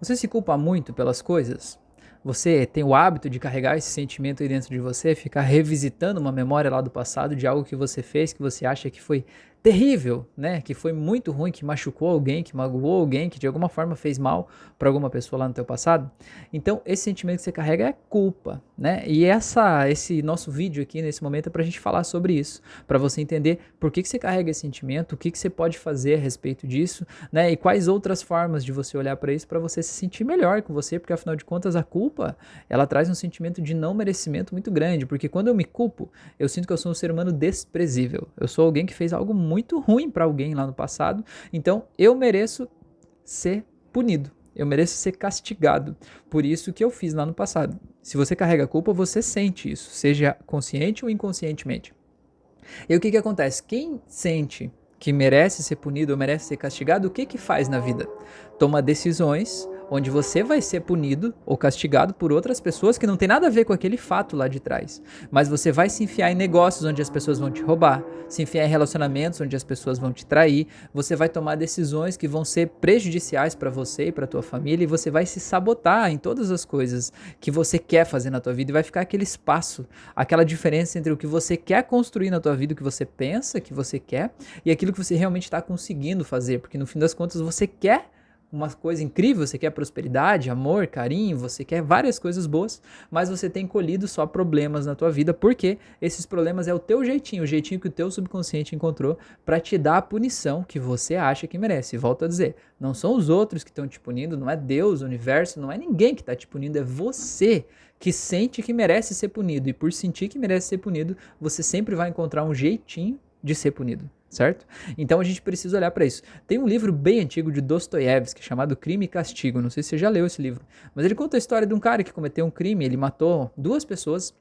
Você se culpa muito pelas coisas? Você tem o hábito de carregar esse sentimento aí dentro de você, ficar revisitando uma memória lá do passado de algo que você fez, que você acha que foi terrível, né? Que foi muito ruim, que machucou alguém, que magoou alguém, que de alguma forma fez mal para alguma pessoa lá no teu passado. Então, esse sentimento que você carrega é culpa, né? E essa, esse nosso vídeo aqui nesse momento é para a gente falar sobre isso, para você entender por que, que você carrega esse sentimento, o que, que você pode fazer a respeito disso, né? E quais outras formas de você olhar para isso para você se sentir melhor com você, porque afinal de contas a culpa ela traz um sentimento de não merecimento muito grande, porque quando eu me culpo, eu sinto que eu sou um ser humano desprezível. Eu sou alguém que fez algo muito ruim para alguém lá no passado, então eu mereço ser punido. Eu mereço ser castigado por isso que eu fiz lá no passado. Se você carrega culpa, você sente isso, seja consciente ou inconscientemente. E o que, que acontece? Quem sente que merece ser punido ou merece ser castigado, o que, que faz na vida? Toma decisões onde você vai ser punido ou castigado por outras pessoas que não tem nada a ver com aquele fato lá de trás. Mas você vai se enfiar em negócios onde as pessoas vão te roubar, se enfiar em relacionamentos onde as pessoas vão te trair, você vai tomar decisões que vão ser prejudiciais para você e para tua família e você vai se sabotar em todas as coisas que você quer fazer na tua vida e vai ficar aquele espaço, aquela diferença entre o que você quer construir na tua vida, o que você pensa que você quer e aquilo que você realmente está conseguindo fazer, porque no fim das contas você quer uma coisa incrível, você quer prosperidade, amor, carinho, você quer várias coisas boas, mas você tem colhido só problemas na tua vida, porque esses problemas é o teu jeitinho, o jeitinho que o teu subconsciente encontrou para te dar a punição que você acha que merece. Volto a dizer, não são os outros que estão te punindo, não é Deus, o universo, não é ninguém que está te punindo, é você que sente que merece ser punido e por sentir que merece ser punido, você sempre vai encontrar um jeitinho de ser punido certo? Então a gente precisa olhar para isso. Tem um livro bem antigo de Dostoiévski chamado Crime e Castigo. Não sei se você já leu esse livro, mas ele conta a história de um cara que cometeu um crime, ele matou duas pessoas.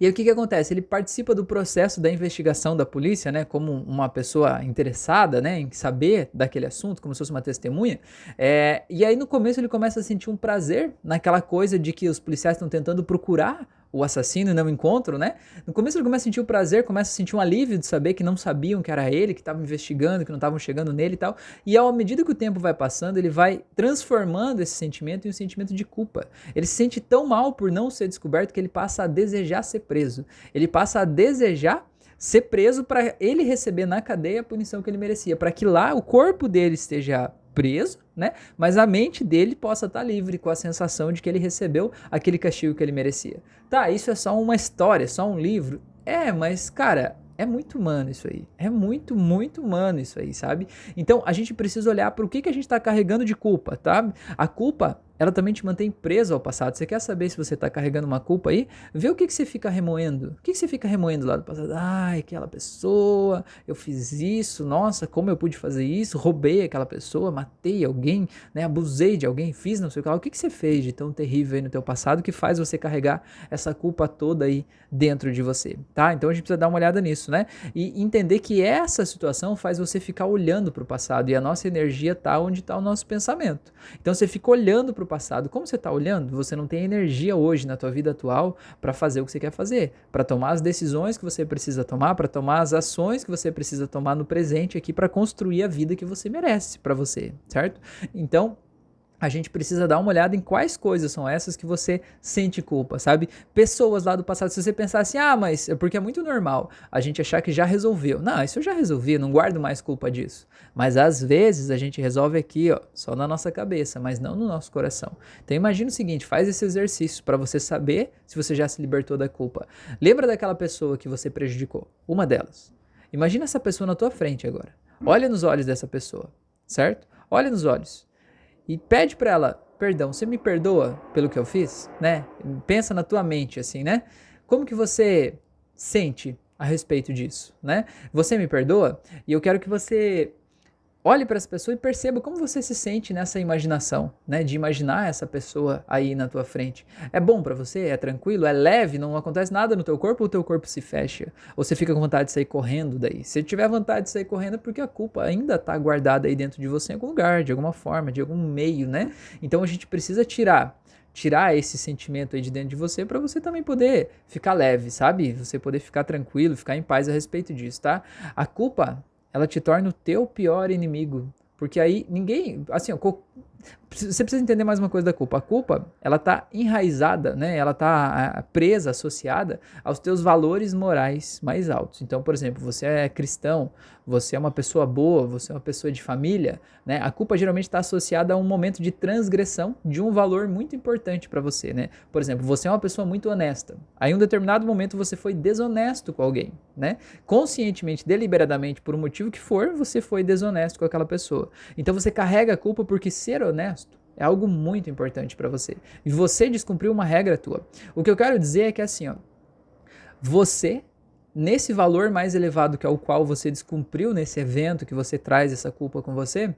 E aí o que, que acontece? Ele participa do processo da investigação da polícia, né, como uma pessoa interessada, né, em saber daquele assunto, como se fosse uma testemunha. É, e aí no começo ele começa a sentir um prazer naquela coisa de que os policiais estão tentando procurar o assassino e não encontram, né? No começo ele começa a sentir o prazer, começa a sentir um alívio de saber que não sabiam que era ele, que estavam investigando, que não estavam chegando nele e tal. E à medida que o tempo vai passando, ele vai transformando esse sentimento em um sentimento de culpa. Ele se sente tão mal por não ser descoberto que ele passa a desejar ser preso. Ele passa a desejar ser preso para ele receber na cadeia a punição que ele merecia, para que lá o corpo dele esteja preso, né? Mas a mente dele possa estar livre com a sensação de que ele recebeu aquele castigo que ele merecia. Tá, isso é só uma história, só um livro. É, mas cara, é muito humano isso aí. É muito, muito humano isso aí, sabe? Então a gente precisa olhar para o que, que a gente está carregando de culpa, tá? A culpa ela também te mantém preso ao passado. Você quer saber se você está carregando uma culpa aí? Vê o que, que você fica remoendo. O que, que você fica remoendo lá do passado? Ai, aquela pessoa, eu fiz isso, nossa, como eu pude fazer isso? Roubei aquela pessoa, matei alguém, né? abusei de alguém, fiz não sei o que lá. O que, que você fez de tão terrível aí no teu passado que faz você carregar essa culpa toda aí dentro de você, tá? Então a gente precisa dar uma olhada nisso, né? E entender que essa situação faz você ficar olhando para o passado e a nossa energia tá onde está o nosso pensamento. Então você fica olhando para o passado. Como você está olhando, você não tem energia hoje na tua vida atual para fazer o que você quer fazer, para tomar as decisões que você precisa tomar, para tomar as ações que você precisa tomar no presente aqui para construir a vida que você merece para você, certo? Então, a gente precisa dar uma olhada em quais coisas são essas que você sente culpa, sabe? Pessoas lá do passado, se você pensar assim, ah, mas é porque é muito normal a gente achar que já resolveu. Não, isso eu já resolvi, não guardo mais culpa disso. Mas às vezes a gente resolve aqui, ó, só na nossa cabeça, mas não no nosso coração. Então imagina o seguinte, faz esse exercício para você saber se você já se libertou da culpa. Lembra daquela pessoa que você prejudicou? Uma delas. Imagina essa pessoa na tua frente agora. Olha nos olhos dessa pessoa, certo? Olha nos olhos e pede para ela, perdão, você me perdoa pelo que eu fiz, né? Pensa na tua mente assim, né? Como que você sente a respeito disso, né? Você me perdoa? E eu quero que você olhe para essa pessoa e perceba como você se sente nessa imaginação, né? De imaginar essa pessoa aí na tua frente. É bom para você? É tranquilo? É leve? Não acontece nada no teu corpo o teu corpo se fecha? Ou você fica com vontade de sair correndo daí? Se tiver vontade de sair correndo é porque a culpa ainda está guardada aí dentro de você em algum lugar, de alguma forma, de algum meio, né? Então a gente precisa tirar tirar esse sentimento aí de dentro de você para você também poder ficar leve, sabe? Você poder ficar tranquilo, ficar em paz a respeito disso, tá? A culpa ela te torna o teu pior inimigo. Porque aí ninguém, assim, você precisa entender mais uma coisa da culpa. A culpa, ela tá enraizada, né? Ela tá presa, associada aos teus valores morais mais altos. Então, por exemplo, você é cristão, você é uma pessoa boa, você é uma pessoa de família, né? A culpa geralmente está associada a um momento de transgressão de um valor muito importante para você, né? Por exemplo, você é uma pessoa muito honesta. Aí, em um determinado momento, você foi desonesto com alguém, né? Conscientemente, deliberadamente, por um motivo que for, você foi desonesto com aquela pessoa. Então, você carrega a culpa porque ser honesto é algo muito importante para você. E você descumpriu uma regra tua. O que eu quero dizer é que assim, ó, você nesse valor mais elevado que é o qual você descumpriu nesse evento que você traz essa culpa com você,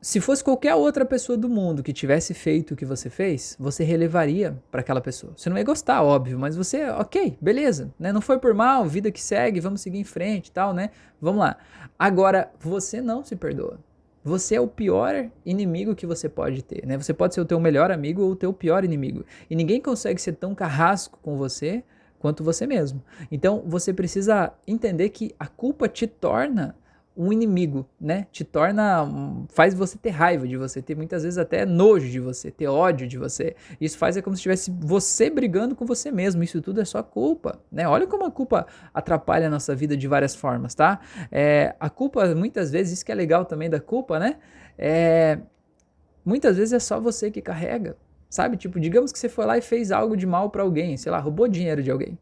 se fosse qualquer outra pessoa do mundo que tivesse feito o que você fez, você relevaria para aquela pessoa. Você não ia gostar, óbvio, mas você, ok, beleza, né? Não foi por mal, vida que segue, vamos seguir em frente, tal, né? Vamos lá. Agora, você não se perdoa. Você é o pior inimigo que você pode ter, né? Você pode ser o teu melhor amigo ou o teu pior inimigo. E ninguém consegue ser tão carrasco com você quanto você mesmo. Então, você precisa entender que a culpa te torna um inimigo, né? Te torna, faz você ter raiva de você, ter muitas vezes até nojo de você, ter ódio de você. Isso faz é como se estivesse você brigando com você mesmo. Isso tudo é só culpa, né? Olha como a culpa atrapalha a nossa vida de várias formas, tá? É, a culpa, muitas vezes, isso que é legal também da culpa, né? É, muitas vezes é só você que carrega, sabe? Tipo, digamos que você foi lá e fez algo de mal para alguém, sei lá, roubou dinheiro de alguém.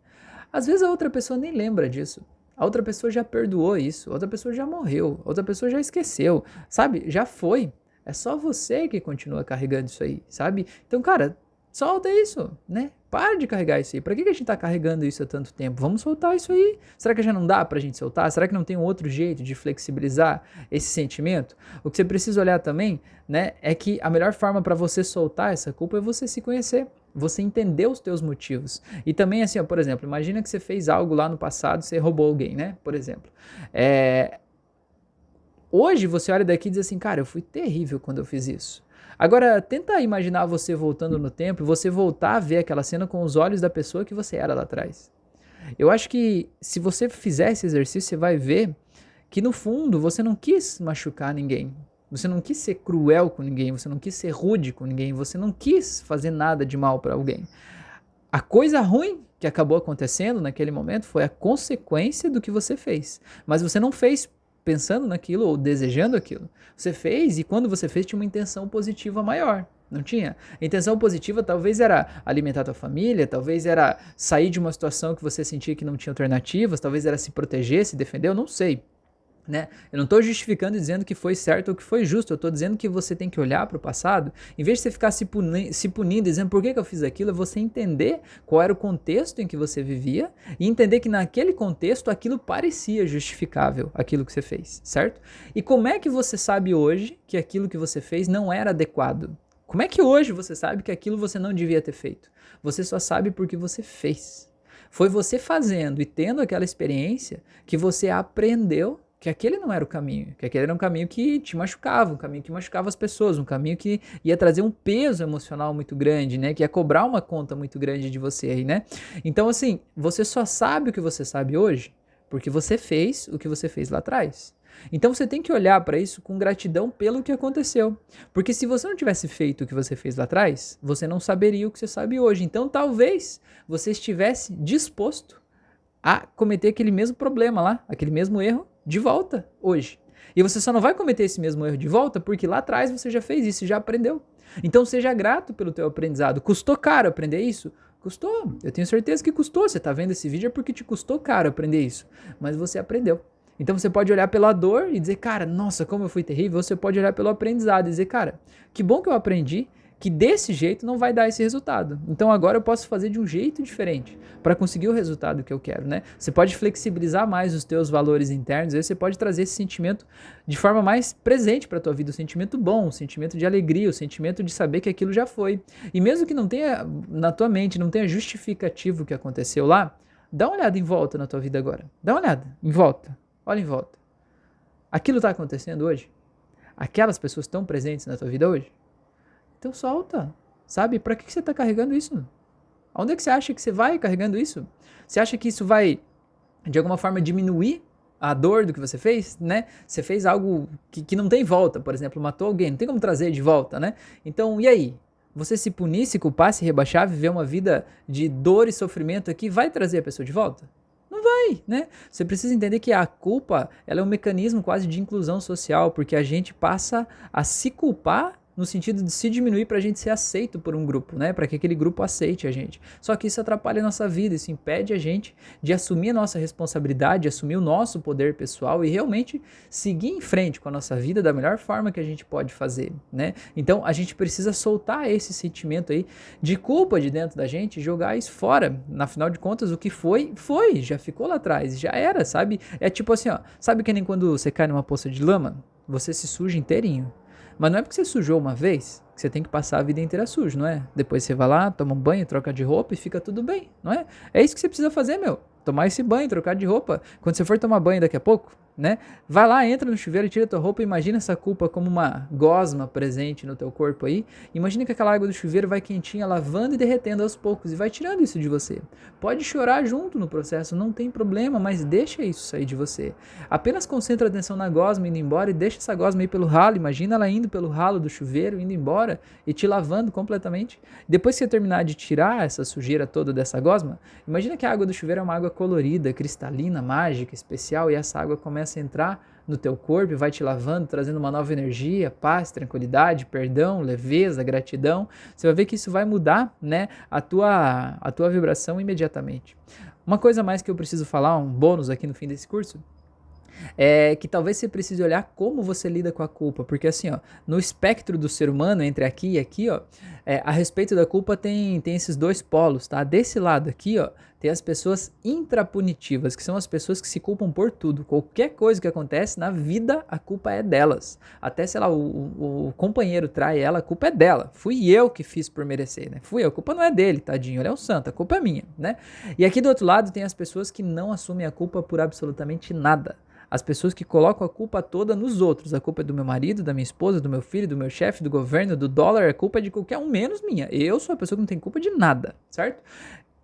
Às vezes a outra pessoa nem lembra disso. A outra pessoa já perdoou isso, outra pessoa já morreu, outra pessoa já esqueceu, sabe? Já foi. É só você que continua carregando isso aí, sabe? Então, cara, solta isso, né? Para de carregar isso aí. Para que, que a gente está carregando isso há tanto tempo? Vamos soltar isso aí. Será que já não dá para a gente soltar? Será que não tem um outro jeito de flexibilizar esse sentimento? O que você precisa olhar também, né, é que a melhor forma para você soltar essa culpa é você se conhecer você entender os teus motivos. E também, assim, ó, por exemplo, imagina que você fez algo lá no passado, você roubou alguém, né? Por exemplo. É... Hoje você olha daqui e diz assim, cara, eu fui terrível quando eu fiz isso. Agora, tenta imaginar você voltando no tempo e você voltar a ver aquela cena com os olhos da pessoa que você era lá atrás. Eu acho que se você fizer esse exercício, você vai ver que no fundo você não quis machucar ninguém. Você não quis ser cruel com ninguém, você não quis ser rude com ninguém, você não quis fazer nada de mal para alguém. A coisa ruim que acabou acontecendo naquele momento foi a consequência do que você fez. Mas você não fez pensando naquilo ou desejando aquilo. Você fez e quando você fez tinha uma intenção positiva maior. Não tinha? A intenção positiva talvez era alimentar tua família, talvez era sair de uma situação que você sentia que não tinha alternativas, talvez era se proteger, se defender, eu não sei. Né? Eu não estou justificando dizendo que foi certo ou que foi justo, eu estou dizendo que você tem que olhar para o passado, em vez de você ficar se, puni se punindo, dizendo por que, que eu fiz aquilo, é você entender qual era o contexto em que você vivia e entender que naquele contexto aquilo parecia justificável, aquilo que você fez, certo? E como é que você sabe hoje que aquilo que você fez não era adequado? Como é que hoje você sabe que aquilo você não devia ter feito? Você só sabe porque você fez. Foi você fazendo e tendo aquela experiência que você aprendeu que aquele não era o caminho, que aquele era um caminho que te machucava, um caminho que machucava as pessoas, um caminho que ia trazer um peso emocional muito grande, né? Que ia cobrar uma conta muito grande de você aí, né? Então, assim, você só sabe o que você sabe hoje porque você fez o que você fez lá atrás. Então você tem que olhar para isso com gratidão pelo que aconteceu. Porque se você não tivesse feito o que você fez lá atrás, você não saberia o que você sabe hoje. Então talvez você estivesse disposto a cometer aquele mesmo problema lá, aquele mesmo erro de volta hoje. E você só não vai cometer esse mesmo erro de volta porque lá atrás você já fez isso, já aprendeu. Então seja grato pelo teu aprendizado. Custou caro aprender isso? Custou. Eu tenho certeza que custou. Você está vendo esse vídeo é porque te custou caro aprender isso. Mas você aprendeu. Então você pode olhar pela dor e dizer, cara, nossa, como eu fui terrível. Você pode olhar pelo aprendizado e dizer, cara, que bom que eu aprendi que desse jeito não vai dar esse resultado. Então agora eu posso fazer de um jeito diferente para conseguir o resultado que eu quero, né? Você pode flexibilizar mais os teus valores internos, aí você pode trazer esse sentimento de forma mais presente para a tua vida, o um sentimento bom, o um sentimento de alegria, o um sentimento de saber que aquilo já foi. E mesmo que não tenha na tua mente, não tenha justificativo o que aconteceu lá, dá uma olhada em volta na tua vida agora. Dá uma olhada em volta. Olha em volta. Aquilo está acontecendo hoje? Aquelas pessoas estão presentes na tua vida hoje? Então solta, sabe? Para que, que você está carregando isso? Onde é que você acha que você vai carregando isso? Você acha que isso vai, de alguma forma, diminuir a dor do que você fez, né? Você fez algo que, que não tem volta, por exemplo, matou alguém, não tem como trazer de volta, né? Então, e aí? Você se punir, se culpar, se rebaixar, viver uma vida de dor e sofrimento aqui, vai trazer a pessoa de volta? Não vai, né? Você precisa entender que a culpa ela é um mecanismo quase de inclusão social, porque a gente passa a se culpar no sentido de se diminuir para a gente ser aceito por um grupo, né? Para que aquele grupo aceite a gente. Só que isso atrapalha a nossa vida, isso impede a gente de assumir a nossa responsabilidade, assumir o nosso poder pessoal e realmente seguir em frente com a nossa vida da melhor forma que a gente pode fazer, né? Então a gente precisa soltar esse sentimento aí de culpa de dentro da gente, jogar isso fora. Na final de contas, o que foi, foi, já ficou lá atrás, já era, sabe? É tipo assim, ó, sabe que nem quando você cai numa poça de lama, você se suja inteirinho. Mas não é porque você sujou uma vez que você tem que passar a vida inteira sujo, não é? Depois você vai lá, toma um banho, troca de roupa e fica tudo bem, não é? É isso que você precisa fazer, meu. Tomar esse banho, trocar de roupa. Quando você for tomar banho daqui a pouco, né? Vai lá, entra no chuveiro, tira tua roupa, imagina essa culpa como uma gosma presente no teu corpo aí. Imagina que aquela água do chuveiro vai quentinha, lavando e derretendo aos poucos e vai tirando isso de você. Pode chorar junto no processo, não tem problema, mas deixa isso sair de você. Apenas concentra a atenção na gosma indo embora e deixa essa gosma ir pelo ralo. Imagina ela indo pelo ralo do chuveiro, indo embora e te lavando completamente. Depois que você terminar de tirar essa sujeira toda dessa gosma, imagina que a água do chuveiro é uma água colorida, cristalina, mágica, especial e essa água começa começa a entrar no teu corpo e vai te lavando, trazendo uma nova energia, paz, tranquilidade, perdão, leveza, gratidão. Você vai ver que isso vai mudar, né, a tua a tua vibração imediatamente. Uma coisa mais que eu preciso falar, um bônus aqui no fim desse curso, é que talvez você precise olhar como você lida com a culpa, porque assim, ó, no espectro do ser humano entre aqui e aqui, ó, é, a respeito da culpa tem, tem esses dois polos, tá? Desse lado aqui, ó, tem as pessoas intrapunitivas, que são as pessoas que se culpam por tudo. Qualquer coisa que acontece na vida, a culpa é delas. Até, sei lá, o, o, o companheiro trai ela, a culpa é dela. Fui eu que fiz por merecer, né? Fui eu, a culpa não é dele, tadinho, ele é um santo, a culpa é minha, né? E aqui do outro lado tem as pessoas que não assumem a culpa por absolutamente nada as pessoas que colocam a culpa toda nos outros. A culpa é do meu marido, da minha esposa, do meu filho, do meu chefe, do governo, do dólar. A culpa é de qualquer um, menos minha. Eu sou a pessoa que não tem culpa de nada, certo?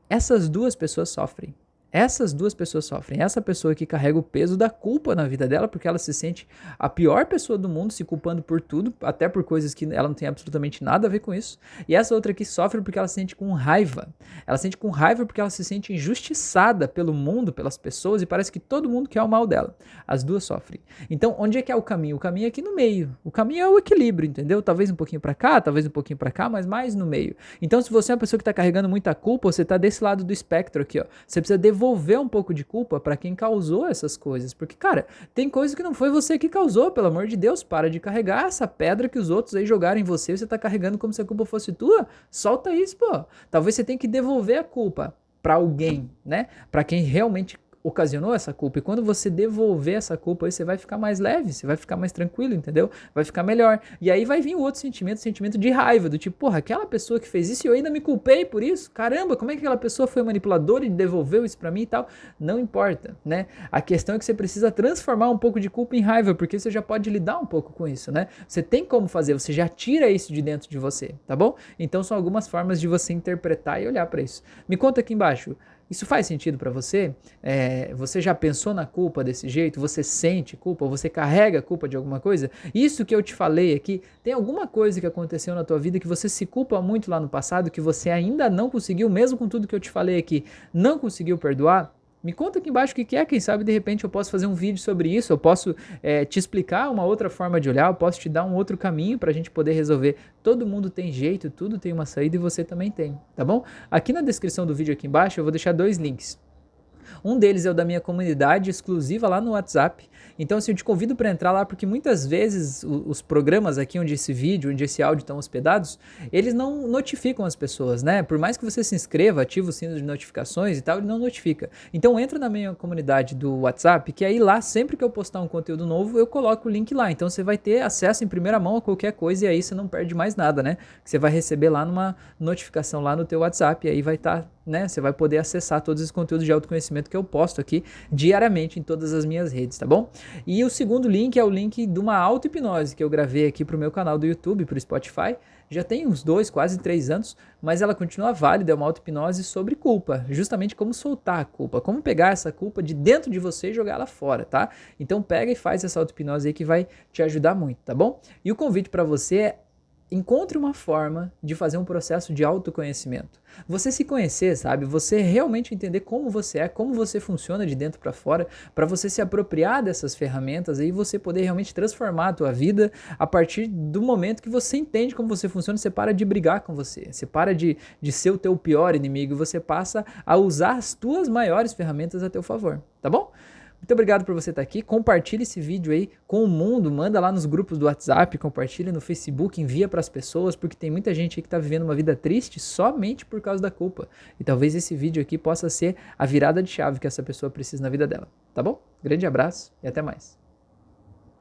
Essas duas pessoas sofrem. Essas duas pessoas sofrem. Essa pessoa que carrega o peso da culpa na vida dela, porque ela se sente a pior pessoa do mundo, se culpando por tudo, até por coisas que ela não tem absolutamente nada a ver com isso. E essa outra que sofre porque ela se sente com raiva. Ela se sente com raiva porque ela se sente injustiçada pelo mundo, pelas pessoas, e parece que todo mundo quer o mal dela. As duas sofrem. Então, onde é que é o caminho? O caminho é aqui no meio. O caminho é o equilíbrio, entendeu? Talvez um pouquinho para cá, talvez um pouquinho para cá, mas mais no meio. Então, se você é uma pessoa que está carregando muita culpa, você está desse lado do espectro aqui, ó. Você precisa devolver devolver um pouco de culpa para quem causou essas coisas. Porque, cara, tem coisas que não foi você que causou, pelo amor de Deus. Para de carregar essa pedra que os outros aí jogaram em você. Você tá carregando como se a culpa fosse tua. Solta isso, pô. Talvez você tenha que devolver a culpa para alguém, né? Para quem realmente ocasionou essa culpa. E quando você devolver essa culpa, aí você vai ficar mais leve, você vai ficar mais tranquilo, entendeu? Vai ficar melhor. E aí vai vir o outro sentimento, sentimento de raiva, do tipo, porra, aquela pessoa que fez isso e eu ainda me culpei por isso. Caramba, como é que aquela pessoa foi manipuladora e devolveu isso para mim e tal? Não importa, né? A questão é que você precisa transformar um pouco de culpa em raiva, porque você já pode lidar um pouco com isso, né? Você tem como fazer, você já tira isso de dentro de você, tá bom? Então são algumas formas de você interpretar e olhar para isso. Me conta aqui embaixo. Isso faz sentido para você? É, você já pensou na culpa desse jeito? Você sente culpa? Você carrega culpa de alguma coisa? Isso que eu te falei aqui, tem alguma coisa que aconteceu na tua vida que você se culpa muito lá no passado, que você ainda não conseguiu, mesmo com tudo que eu te falei aqui, não conseguiu perdoar? Me conta aqui embaixo o que é, quem sabe de repente eu posso fazer um vídeo sobre isso, eu posso é, te explicar uma outra forma de olhar, eu posso te dar um outro caminho para a gente poder resolver. Todo mundo tem jeito, tudo tem uma saída e você também tem, tá bom? Aqui na descrição do vídeo aqui embaixo eu vou deixar dois links. Um deles é o da minha comunidade exclusiva lá no WhatsApp. Então, assim, eu te convido para entrar lá, porque muitas vezes os programas aqui onde esse vídeo, onde esse áudio estão hospedados, eles não notificam as pessoas, né? Por mais que você se inscreva, ativa o sino de notificações e tal, ele não notifica. Então, entra na minha comunidade do WhatsApp, que aí lá, sempre que eu postar um conteúdo novo, eu coloco o link lá. Então, você vai ter acesso em primeira mão a qualquer coisa e aí você não perde mais nada, né? Você vai receber lá numa notificação lá no teu WhatsApp e aí vai estar tá né? Você vai poder acessar todos os conteúdos de autoconhecimento que eu posto aqui diariamente em todas as minhas redes, tá bom? E o segundo link é o link de uma auto-hipnose que eu gravei aqui para o meu canal do YouTube, para o Spotify. Já tem uns dois, quase três anos, mas ela continua válida, é uma auto-hipnose sobre culpa, justamente como soltar a culpa, como pegar essa culpa de dentro de você e jogar ela fora, tá? Então pega e faz essa auto-hipnose aí que vai te ajudar muito, tá bom? E o convite para você é encontre uma forma de fazer um processo de autoconhecimento. Você se conhecer, sabe? Você realmente entender como você é, como você funciona de dentro para fora, para você se apropriar dessas ferramentas e você poder realmente transformar a tua vida a partir do momento que você entende como você funciona, você para de brigar com você, você para de, de ser o teu pior inimigo e você passa a usar as tuas maiores ferramentas a teu favor, tá bom? Muito obrigado por você estar aqui. Compartilhe esse vídeo aí com o mundo, manda lá nos grupos do WhatsApp, compartilha no Facebook, envia para as pessoas, porque tem muita gente aí que está vivendo uma vida triste somente por causa da culpa. E talvez esse vídeo aqui possa ser a virada de chave que essa pessoa precisa na vida dela. Tá bom? Grande abraço e até mais.